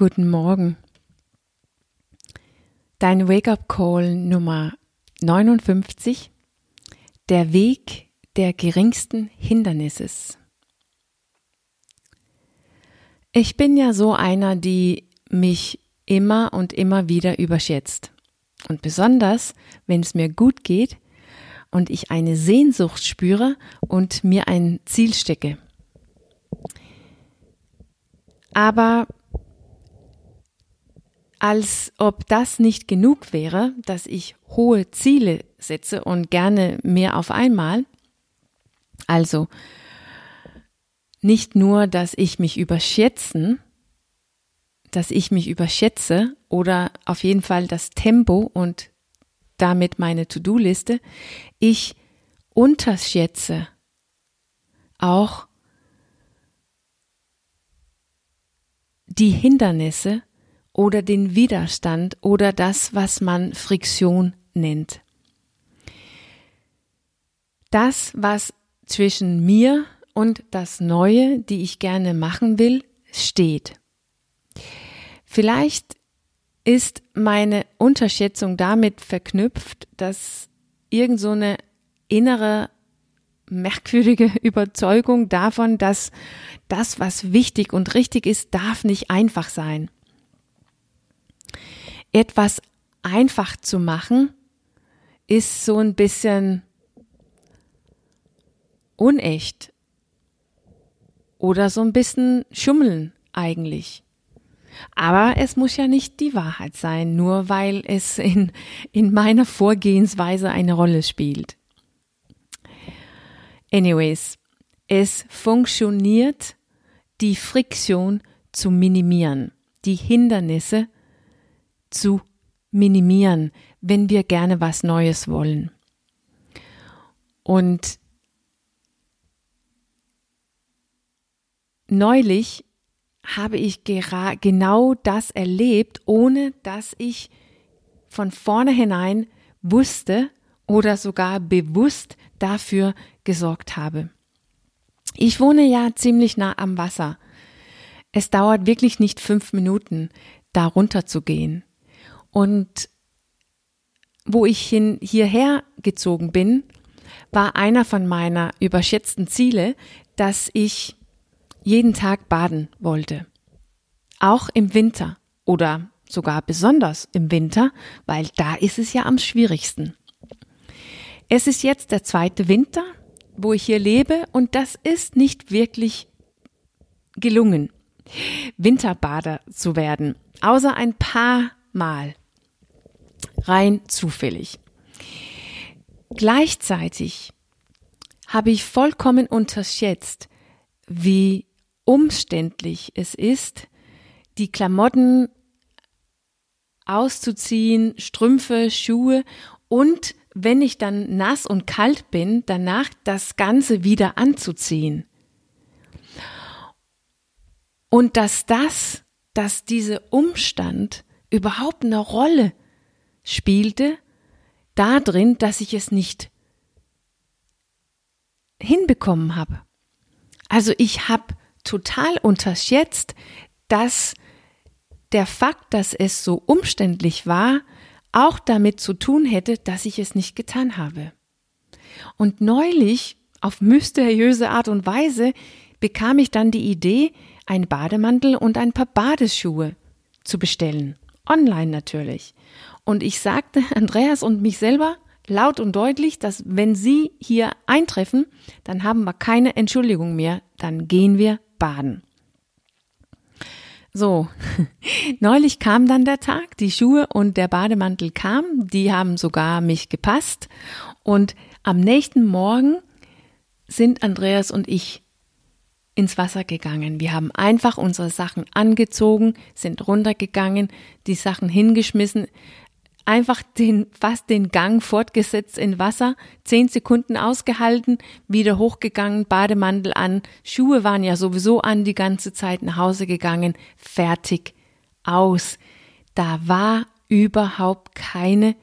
Guten Morgen. Dein Wake-up-Call Nummer 59. Der Weg der geringsten Hindernisses. Ich bin ja so einer, die mich immer und immer wieder überschätzt. Und besonders, wenn es mir gut geht und ich eine Sehnsucht spüre und mir ein Ziel stecke. Aber als ob das nicht genug wäre, dass ich hohe Ziele setze und gerne mehr auf einmal. Also nicht nur, dass ich mich überschätzen, dass ich mich überschätze oder auf jeden Fall das Tempo und damit meine To-Do-Liste, ich unterschätze auch die Hindernisse oder den Widerstand oder das, was man Friktion nennt. Das, was zwischen mir und das Neue, die ich gerne machen will, steht. Vielleicht ist meine Unterschätzung damit verknüpft, dass irgend so eine innere merkwürdige Überzeugung davon, dass das, was wichtig und richtig ist, darf nicht einfach sein. Etwas einfach zu machen, ist so ein bisschen unecht oder so ein bisschen schummeln eigentlich. Aber es muss ja nicht die Wahrheit sein, nur weil es in, in meiner Vorgehensweise eine Rolle spielt. Anyways, es funktioniert, die Friktion zu minimieren, die Hindernisse zu minimieren, wenn wir gerne was Neues wollen. Und neulich habe ich genau das erlebt, ohne dass ich von vornherein wusste oder sogar bewusst dafür gesorgt habe. Ich wohne ja ziemlich nah am Wasser. Es dauert wirklich nicht fünf Minuten, da runter zu gehen. Und wo ich hin, hierher gezogen bin, war einer von meiner überschätzten Ziele, dass ich jeden Tag baden wollte. Auch im Winter oder sogar besonders im Winter, weil da ist es ja am schwierigsten. Es ist jetzt der zweite Winter, wo ich hier lebe und das ist nicht wirklich gelungen, Winterbader zu werden, außer ein paar Mal. Rein zufällig. Gleichzeitig habe ich vollkommen unterschätzt, wie umständlich es ist, die Klamotten auszuziehen, Strümpfe, Schuhe und wenn ich dann nass und kalt bin, danach das Ganze wieder anzuziehen. Und dass das, dass dieser Umstand überhaupt eine Rolle spielte, darin, dass ich es nicht hinbekommen habe. Also ich habe total unterschätzt, dass der Fakt, dass es so umständlich war, auch damit zu tun hätte, dass ich es nicht getan habe. Und neulich, auf mysteriöse Art und Weise, bekam ich dann die Idee, einen Bademantel und ein paar Badeschuhe zu bestellen. Online natürlich. Und ich sagte Andreas und mich selber laut und deutlich, dass wenn Sie hier eintreffen, dann haben wir keine Entschuldigung mehr, dann gehen wir baden. So, neulich kam dann der Tag, die Schuhe und der Bademantel kamen, die haben sogar mich gepasst und am nächsten Morgen sind Andreas und ich ins Wasser gegangen. Wir haben einfach unsere Sachen angezogen, sind runtergegangen, die Sachen hingeschmissen, einfach den, fast den Gang fortgesetzt in Wasser, zehn Sekunden ausgehalten, wieder hochgegangen, Bademantel an, Schuhe waren ja sowieso an die ganze Zeit nach Hause gegangen, fertig, aus. Da war überhaupt keine,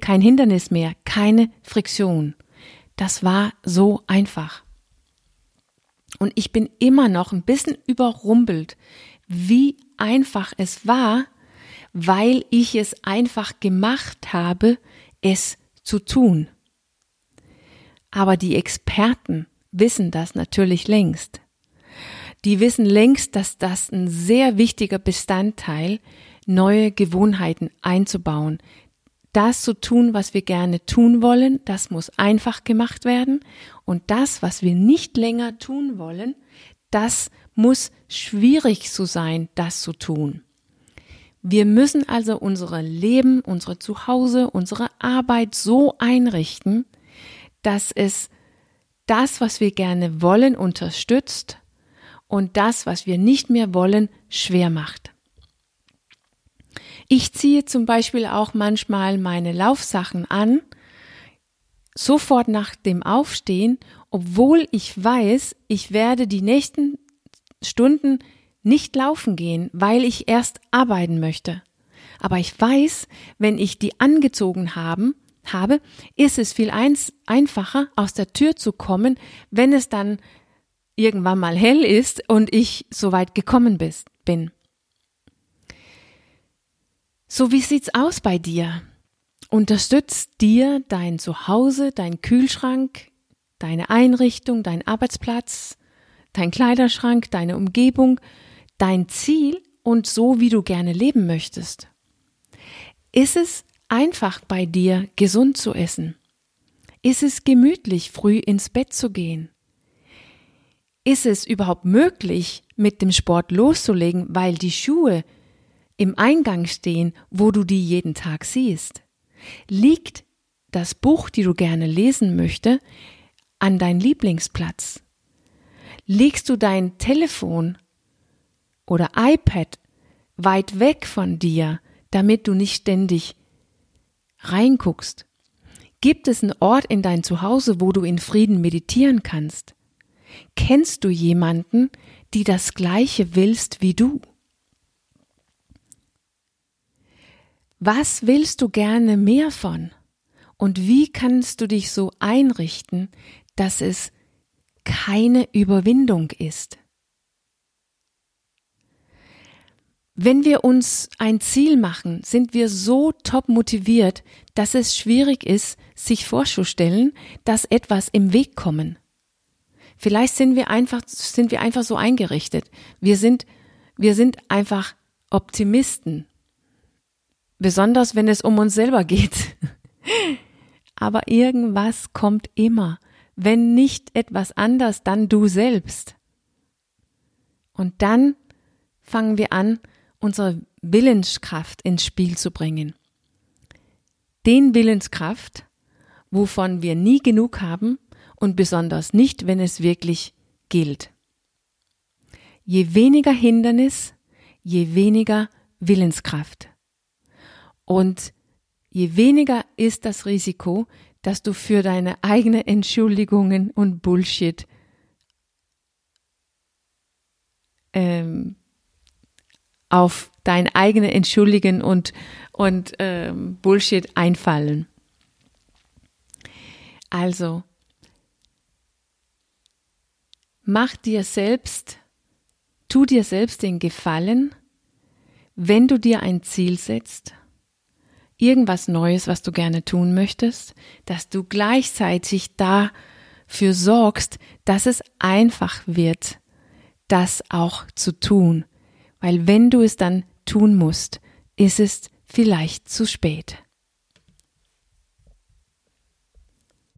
kein Hindernis mehr, keine Friktion. Das war so einfach. Und ich bin immer noch ein bisschen überrumpelt, wie einfach es war, weil ich es einfach gemacht habe, es zu tun. Aber die Experten wissen das natürlich längst. Die wissen längst, dass das ein sehr wichtiger Bestandteil, neue Gewohnheiten einzubauen. Das zu tun, was wir gerne tun wollen, das muss einfach gemacht werden. Und das, was wir nicht länger tun wollen, das muss schwierig zu sein, das zu tun. Wir müssen also unsere Leben, unsere Zuhause, unsere Arbeit so einrichten, dass es das, was wir gerne wollen, unterstützt und das, was wir nicht mehr wollen, schwer macht. Ich ziehe zum Beispiel auch manchmal meine Laufsachen an, sofort nach dem Aufstehen, obwohl ich weiß, ich werde die nächsten Stunden nicht laufen gehen, weil ich erst arbeiten möchte. Aber ich weiß, wenn ich die angezogen haben, habe, ist es viel eins, einfacher, aus der Tür zu kommen, wenn es dann irgendwann mal hell ist und ich so weit gekommen bist, bin. So, wie sieht's aus bei dir? Unterstützt dir dein Zuhause, dein Kühlschrank, deine Einrichtung, dein Arbeitsplatz, dein Kleiderschrank, deine Umgebung, dein Ziel und so, wie du gerne leben möchtest? Ist es einfach bei dir, gesund zu essen? Ist es gemütlich, früh ins Bett zu gehen? Ist es überhaupt möglich, mit dem Sport loszulegen, weil die Schuhe im Eingang stehen, wo du die jeden Tag siehst? Liegt das Buch, die du gerne lesen möchte, an dein Lieblingsplatz? Legst du dein Telefon oder iPad weit weg von dir, damit du nicht ständig reinguckst? Gibt es einen Ort in dein Zuhause, wo du in Frieden meditieren kannst? Kennst du jemanden, die das Gleiche willst wie du? Was willst du gerne mehr von? Und wie kannst du dich so einrichten, dass es keine Überwindung ist? Wenn wir uns ein Ziel machen, sind wir so top motiviert, dass es schwierig ist, sich vorzustellen, dass etwas im Weg kommen. Vielleicht sind wir einfach, sind wir einfach so eingerichtet. Wir sind, wir sind einfach Optimisten. Besonders wenn es um uns selber geht. Aber irgendwas kommt immer. Wenn nicht etwas anders, dann du selbst. Und dann fangen wir an, unsere Willenskraft ins Spiel zu bringen. Den Willenskraft, wovon wir nie genug haben und besonders nicht, wenn es wirklich gilt. Je weniger Hindernis, je weniger Willenskraft. Und je weniger ist das Risiko, dass du für deine eigenen Entschuldigungen und Bullshit ähm, auf dein eigene Entschuldigen und, und ähm, Bullshit einfallen. Also, mach dir selbst, tu dir selbst den Gefallen, wenn du dir ein Ziel setzt, irgendwas Neues, was du gerne tun möchtest, dass du gleichzeitig dafür sorgst, dass es einfach wird, das auch zu tun, weil wenn du es dann tun musst, ist es vielleicht zu spät.